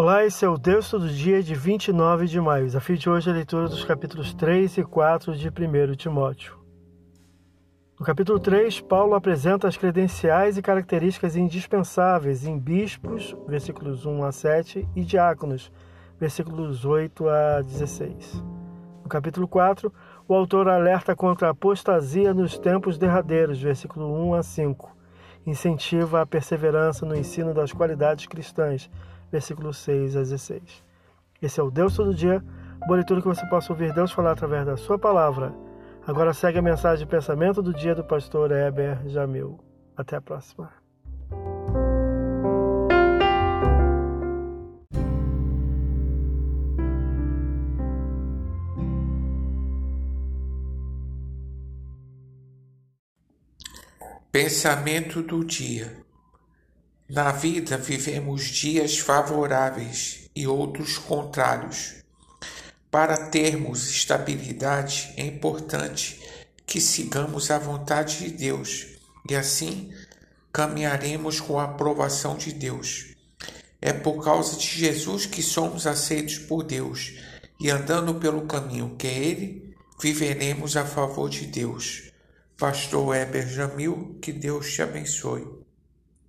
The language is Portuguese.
Olá, esse é o Deus Todo Dia de 29 de maio. O desafio de hoje é a leitura dos capítulos 3 e 4 de 1 Timóteo. No capítulo 3, Paulo apresenta as credenciais e características indispensáveis em bispos, versículos 1 a 7, e diáconos, versículos 8 a 16. No capítulo 4, o autor alerta contra a apostasia nos tempos derradeiros, versículo 1 a 5. Incentiva a perseverança no ensino das qualidades cristãs, versículos 6 a 16. Esse é o Deus Todo Dia, boa leitura que você possa ouvir Deus falar através da sua palavra. Agora segue a mensagem de pensamento do dia do pastor Heber Jamil. Até a próxima. Pensamento do dia. Na vida vivemos dias favoráveis e outros contrários. Para termos estabilidade é importante que sigamos a vontade de Deus e assim caminharemos com a aprovação de Deus. É por causa de Jesus que somos aceitos por Deus e andando pelo caminho que é Ele, viveremos a favor de Deus. Pastor Heber Jamil, que Deus te abençoe.